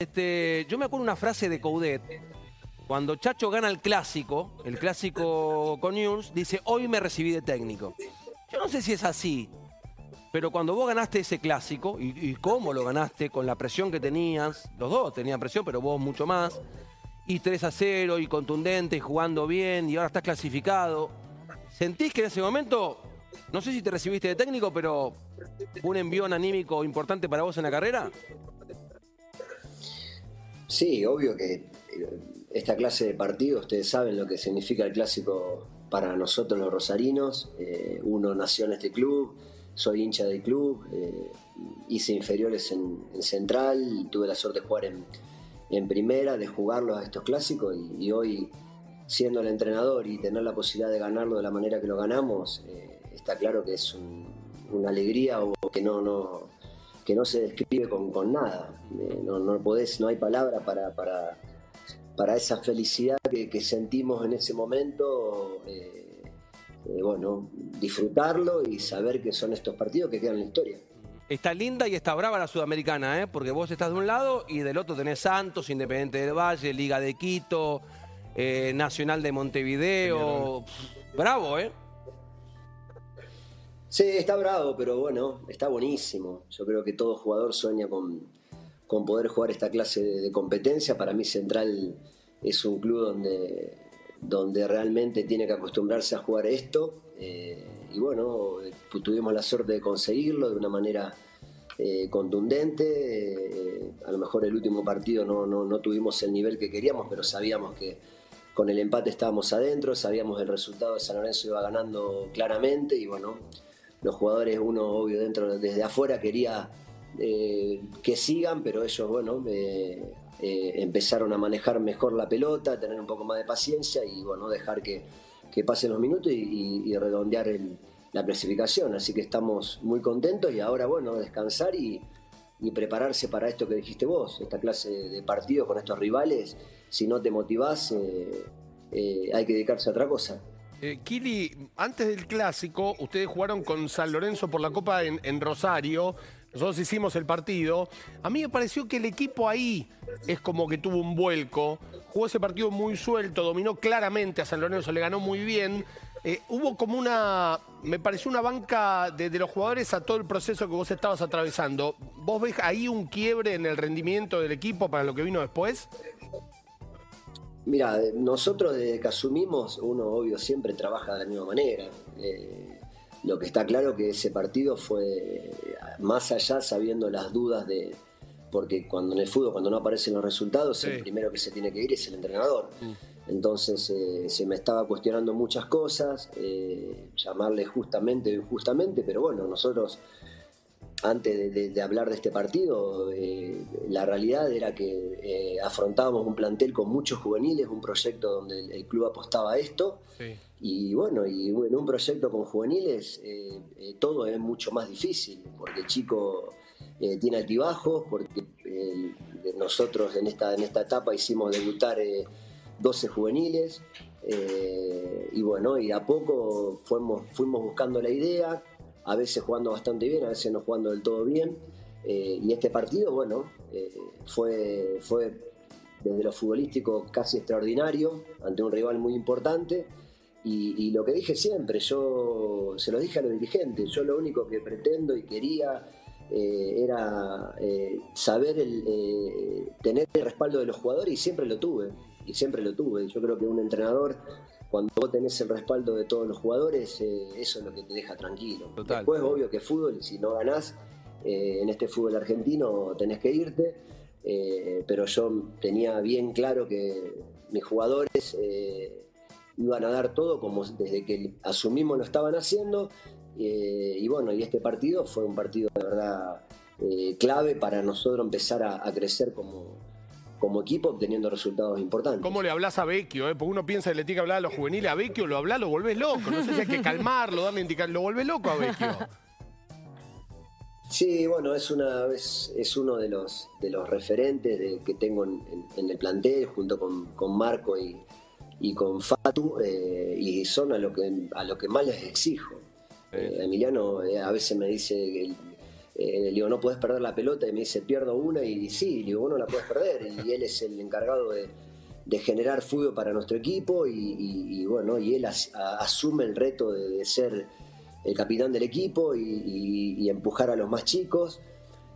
Este, yo me acuerdo una frase de Coudet. Cuando Chacho gana el clásico, el clásico con News, dice, hoy me recibí de técnico. Yo no sé si es así, pero cuando vos ganaste ese clásico, y, y cómo lo ganaste, con la presión que tenías, los dos tenían presión, pero vos mucho más, y 3 a 0, y contundente, y jugando bien, y ahora estás clasificado. ¿Sentís que en ese momento, no sé si te recibiste de técnico, pero un envión anímico importante para vos en la carrera? Sí, obvio que eh, esta clase de partidos, ustedes saben lo que significa el clásico para nosotros los rosarinos. Eh, uno nació en este club, soy hincha del club, eh, hice inferiores en, en, Central, tuve la suerte de jugar en, en primera, de jugarlos a estos clásicos y, y, hoy siendo el entrenador y tener la posibilidad de ganarlo de la manera que lo ganamos, eh, está claro que es un, una alegría o que no, no, que no se describe con, con nada. Eh, no, no, podés, no hay palabra para, para, para esa felicidad que, que, sentimos en ese momento. Eh, eh, bueno, disfrutarlo y saber que son estos partidos que quedan en la historia. Está linda y está brava la sudamericana, ¿eh? porque vos estás de un lado y del otro tenés Santos, Independiente del Valle, Liga de Quito, eh, Nacional de Montevideo. Bravo, ¿eh? Sí, está bravo, pero bueno, está buenísimo. Yo creo que todo jugador sueña con, con poder jugar esta clase de, competencia. Para mí Central es un club donde, donde realmente tiene que acostumbrarse a jugar esto. Eh, y bueno, pues tuvimos la suerte de conseguirlo de una manera eh, contundente. Eh, a lo mejor el último partido no, no, no tuvimos el nivel que queríamos, pero sabíamos que con el empate estábamos adentro, sabíamos el resultado de San Lorenzo iba ganando claramente y bueno, los jugadores, uno obvio dentro, desde afuera quería eh, que sigan, pero ellos, bueno, eh, eh, empezaron a manejar mejor la pelota, tener un poco más de paciencia y, bueno, dejar que, que pasen los minutos y, redondear el, la clasificación. Así que estamos muy contentos y ahora, bueno, descansar y, y prepararse para esto que dijiste vos, esta clase de partidos con estos rivales. Si no te motivás, hay que dedicarse a otra cosa. Eh, Kili, antes del clásico, ustedes jugaron con San Lorenzo por la Copa en, Rosario. Nosotros hicimos el partido. A mí me pareció que el equipo ahí es como que tuvo un vuelco. Jugó ese partido muy suelto, dominó claramente a San Lorenzo, le ganó muy bien. Eh, hubo como una, me pareció una banca de, de, los jugadores a todo el proceso que vos estabas atravesando. ¿Vos ves ahí un quiebre en el rendimiento del equipo para lo que vino después? Mira, nosotros desde que asumimos, uno obvio siempre trabaja de la misma manera. Eh, lo que está claro que ese partido fue más allá sabiendo las dudas de... Porque cuando en el fútbol, cuando no aparecen los resultados, sí. el primero que se tiene que ir es el entrenador. Mm. Entonces eh, se me estaba cuestionando muchas cosas, eh, llamarle justamente o injustamente, pero bueno, nosotros antes de, de, de, hablar de este partido, eh, la realidad era que eh, afrontábamos un plantel con muchos juveniles, un proyecto donde el, el club apostaba a esto. Sí. Y bueno, y en un proyecto con juveniles eh, todo es mucho más difícil, porque el chico tiene altibajos, porque nosotros en esta, en esta etapa hicimos debutar 12 juveniles. y bueno, y a poco fuimos, fuimos buscando la idea, a veces jugando bastante bien, a veces no jugando del todo bien. Eh, y este partido, bueno, eh, fue, fue desde lo futbolístico casi extraordinario, ante un rival muy importante. Y, lo que dije siempre, yo se lo dije a los dirigentes, yo lo único que pretendo y quería eh, era saber el, tener el respaldo de los jugadores y siempre lo tuve, y siempre lo tuve. Yo creo que un entrenador cuando vos tenés el respaldo de todos los jugadores, eh, eso es lo que te deja tranquilo. Total. Después, obvio que fútbol, si no ganás eh, en este fútbol argentino, tenés que irte. Eh, pero yo tenía bien claro que mis jugadores iban a dar todo, como desde que asumimos lo estaban haciendo. y bueno, y este partido fue un partido de verdad clave para nosotros empezar a, a crecer como, como equipo obteniendo resultados importantes. ¿Cómo le hablas a Vecchio? Eh? Porque uno piensa que le tiene que hablar a los juveniles, a Vecchio lo habla, lo volvés loco. No sé si hay que calmarlo, darle indicar, lo vuelve loco a Vecchio. Sí, bueno, es una es, es uno de los de los referentes de, que tengo en, en, en, el plantel junto con, con Marco y, y, con Fatu eh, y son a lo que a lo que más les exijo. Eh, Emiliano eh, a veces me dice que eh, digo, no puedes perder la pelota, y me dice, pierdo una, y sí, le digo, vos no la puedes perder, y él es el encargado de, generar fútbol para nuestro equipo, y, bueno, y él asume el reto de, ser el capitán del equipo y, empujar a los más chicos.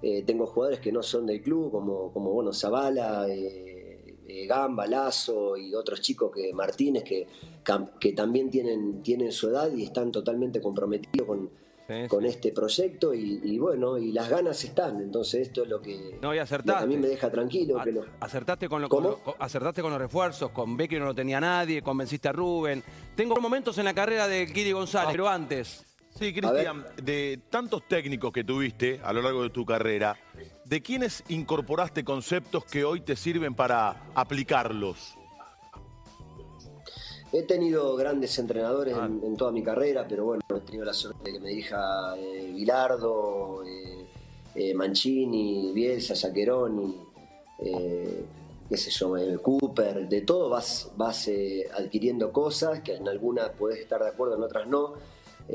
Eh, tengo jugadores que no son del club, como, como bueno, Zavala, eh, eh, Gamba, Lazo y otros chicos que Martínez, que también tienen, tienen su edad y están totalmente comprometidos con, Sí, con sí. este proyecto y, y bueno, y las ganas están, entonces esto es lo que, No, y lo que acertaste. a mí me deja tranquilo. A- que lo- acertaste, con lo- ¿Cómo? con lo- acertaste con los refuerzos, con Becky no lo tenía nadie, convenciste a Rubén. Tengo momentos en la carrera de Kiri González, pero antes, Sí, Cristian, de tantos técnicos que tuviste a lo largo de tu carrera, ¿de quiénes incorporaste conceptos que hoy te sirven para aplicarlos? He tenido grandes entrenadores Ah. en, en toda mi carrera, pero bueno, he tenido la suerte de que me dirija eh, Bilardo, eh, eh, Mancini, Bielsa, Saccheroni, eh, qué sé yo, Cooper, de todo vas, vas adquiriendo cosas que en algunas podés estar de acuerdo, en otras no,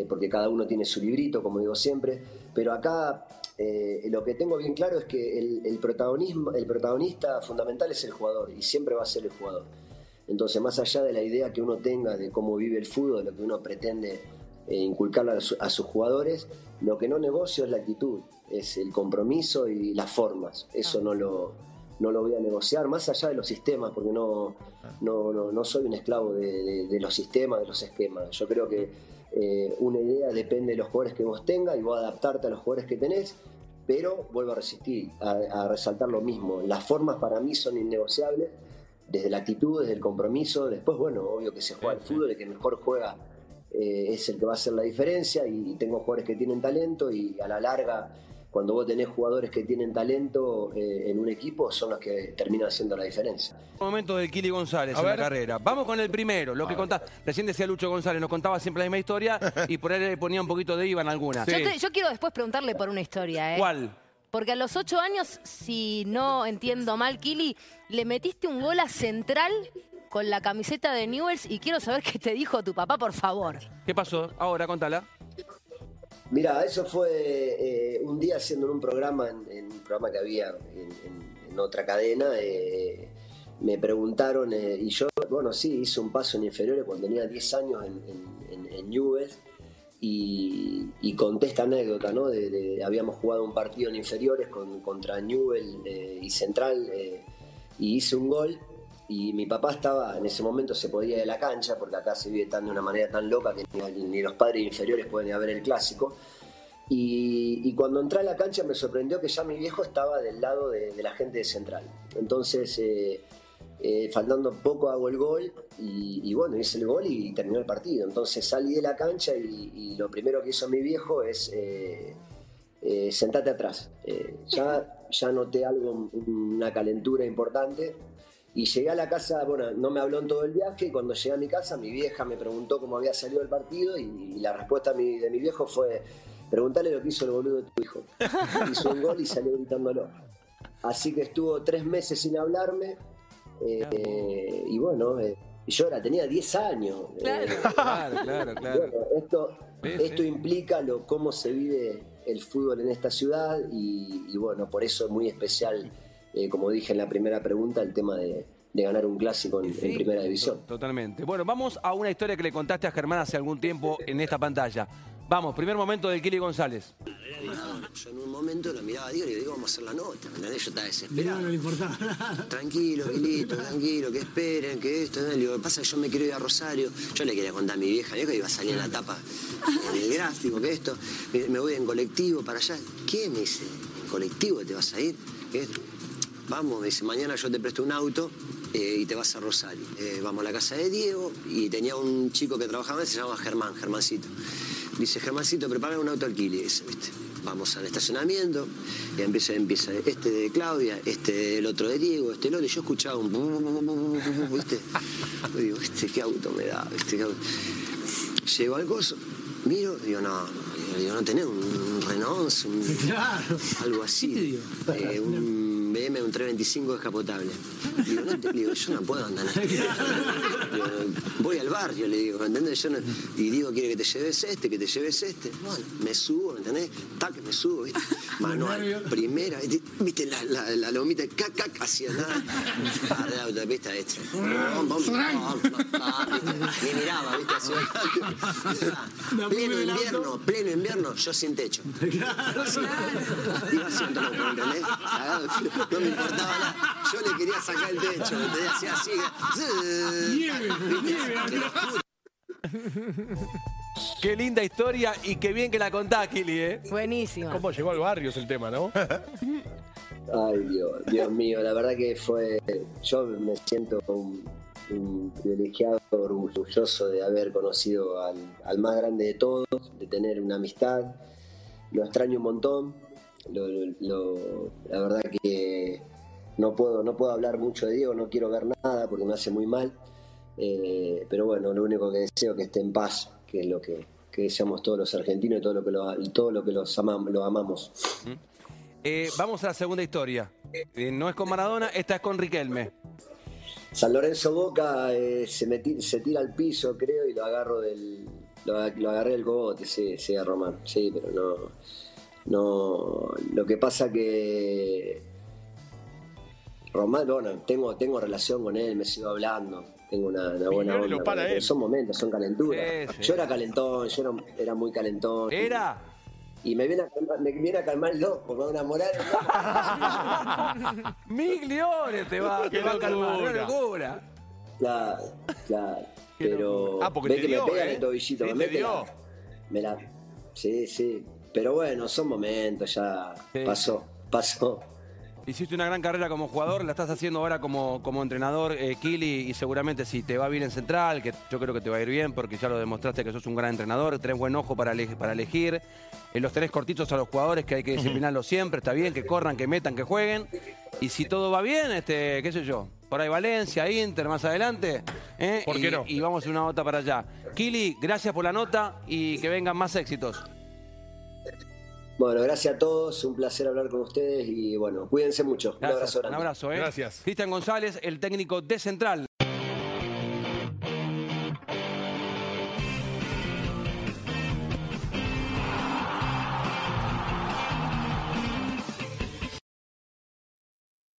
porque cada uno tiene su librito, como digo siempre, pero acá eh, lo que tengo bien claro es que el, el protagonismo, el protagonista fundamental es el jugador y siempre va a ser el jugador. Entonces, más allá de la idea que uno tenga de cómo vive el fútbol, de lo que uno pretende eh, inculcarle a, su- a sus jugadores, lo que no negocio es la actitud, es el compromiso y las formas. Eso no lo, no lo voy a negociar, más allá de los sistemas, porque no, no, no, no soy un esclavo de, de- de los sistemas, de los esquemas. Yo creo que eh, una idea depende de los jugadores que vos tengas y vos adaptarte a los jugadores que tenés, pero vuelvo a resistir, a, a resaltar lo mismo. Las formas para mí son innegociables desde la actitud, desde el compromiso. Después, bueno, obvio que se juega el fútbol, el que mejor juega eh, es el que va a hacer la diferencia y tengo jugadores que tienen talento y a la larga, cuando vos tenés jugadores que tienen talento eh, en un equipo, son los que terminan haciendo la diferencia. momento del Kili González A en la ver. carrera. Vamos con el primero, lo que contás. Recién decía Lucho González, nos contaba siempre la misma historia y por ahí le ponía un poquito de IVA en alguna. Yo, te- yo quiero después preguntarle por una historia, ¿eh? ¿Cuál? Porque a los ocho años, si no entiendo mal, Kili, le metiste un gol a Central con la camiseta de Newells y quiero saber qué te dijo tu papá, por favor. ¿Qué pasó? Ahora, contala. Mira, eso fue eh, un día haciendo un programa, en, en un programa que había en, en- en otra cadena, eh, me preguntaron, eh, y yo, bueno, sí, hice un paso en inferiores cuando tenía 10 años en, en, en- en Newell's, y, y conté esta anécdota, ¿no? Habíamos jugado un partido en inferiores con- contra Newell eh, y Central, eh, y hice un gol, y mi papá estaba, en ese momento se podía ir de la cancha, porque acá se vive tan de una manera tan loca que ni, los padres inferiores pueden ir a ver el clásico. Y, cuando entré a la cancha me sorprendió que ya mi viejo estaba del lado de, de la gente de Central. Entonces, eh, eh, faltando poco hago el gol y, y bueno, hice el gol y terminó el partido. Entonces salí de la cancha y, y lo primero que hizo mi viejo es eh, eh, sentate atrás. Eh, ya, ya noté algo, una calentura importante. Y llegué a la casa, bueno, no me habló en todo el viaje y cuando llegué a mi casa mi vieja me preguntó cómo había salido el partido y, y la respuesta de mi, de mi viejo fue, preguntale lo que hizo el boludo de tu hijo. hizo un gol y salió gritándolo. Así que estuvo tres meses sin hablarme eh, y bueno, eh, yo era, tenía 10 años. Claro. Eh, Claro, claro, claro. bueno, esto, Sí, esto sí. implica lo, cómo se vive el fútbol en esta ciudad y, y bueno, por eso es muy especial, eh, como dije en la primera pregunta, el tema de, de ganar un clásico en, en primera división. Totalmente. Bueno, vamos a una historia que le contaste a Germán hace algún tiempo en esta pantalla. Vamos, primer momento del Kili González. Yo en un momento lo miraba a Diego y le digo, vamos a hacer la nota. Yo estaba No, desesperado. no le importaba nada. Tranquilo, Guilito, tranquilo, que esperen, que esto. Le digo, lo que pasa es que yo me quiero ir a Rosario. Yo le quería contar a mi vieja, vieja iba a salir en la tapa del gráfico, que esto. Me, voy en colectivo para allá. ¿Qué? Me dice, ¿en colectivo te vas a ir? ¿Qué? Vamos, me dice, mañana yo te presto un auto eh, y te vas a Rosario. Eh, vamos a la casa de Diego y tenía un chico que trabajaba, se llama Germán, Germancito. Dice, Germancito, prepara un auto alquile, ese, ¿viste? Vamos al estacionamiento y empieza, empieza este de Claudia, este el otro de Diego, este el otro, y yo escuchaba un ¿viste? Y digo, este qué auto me da, este qué auto. Llego al coso, miro, digo, no, no, digo, no tenés un, un Renault 11, un- Claro. algo así. Eh, un BM, un 325 descapotable. Digo, no te- digo, yo no puedo andar. Digo, voy al barrio, le digo, ¿me entendés? Yo no- y digo, quiere que te lleves este, que te lleves este. Bueno, me subo, ¿me entendés? Tac, me subo, ¿viste? Manual, primera, ¿viste? ¿viste la, la, la lomita? Cac, cac, hacía nada. Paré la autopista, ¿viste? Ni miraba, ¿viste? Hacía- Pleno invierno, pleno invierno, yo sin techo. Iba haciendo loco, ¿me entendés? No me importaba nada. Yo le quería sacar el techo, ¿me entendés? Hacía así. Nieve, Qué linda historia y qué bien que la contás, Kili, ¿eh? Buenísima. ¿Cómo llegó al barrio es el tema, no? Ay, Dios, Dios mío, la verdad que fue. Yo me siento un, un privilegiado, orgulloso de haber conocido al, al más grande de todos, de tener una amistad. Lo extraño un montón. Lo- lo- la verdad que no puedo, no puedo hablar mucho de Diego, no quiero ver nada porque me hace muy mal. Eh, pero bueno, lo único que deseo es que esté en paz, que es lo que, que deseamos todos los argentinos y todo lo que, lo, todo lo que los amam- lo amamos. Eh, vamos a la segunda historia. Eh, no es con Maradona, esta es con Riquelme. San Lorenzo Boca eh, se, me ti- se tira al piso, creo, y lo agarro del. Lo agarré del cogote, sí, sí, a Román. Sí, pero no. No. Lo que pasa que. Román, bueno, tengo, tengo relación con él, me sigo hablando. Tengo una, una buena onda. lo para él. Son momentos, son calenturas. Sí, sí. Yo era calentón, yo era, era muy calentón. ¿Era? Y me viene a calmar, me viene a calmar el loco, me va a enamorar. Migliones te va, te va a calmar. Qué locura. Claro, claro. Pero. Ah, porque ve te que dio, me pegan ¿eh? el tobillito, Sí, me me la. Sí, sí. Pero bueno, son momentos, ya Sí. pasó, pasó. Hiciste una gran carrera como jugador, la estás haciendo ahora como, como entrenador, eh, Kili, y seguramente si te va bien en Central, que yo creo que te va a ir bien porque ya lo demostraste que sos un gran entrenador, tenés buen ojo para, ele- para elegir, eh, los tenés cortitos a los jugadores que hay que disciplinarlos siempre, está bien, que corran, que metan, que jueguen, y si todo va bien, este, qué sé yo, por ahí Valencia, Inter, más adelante, ¿eh? ¿Por y, qué no? y vamos a una nota para allá. Kili, gracias por la nota y que vengan más éxitos. Bueno, gracias a todos, un placer hablar con ustedes y bueno, cuídense mucho. Un abrazo un abrazo, ¿eh? Gracias. Cristian González, el técnico de Central.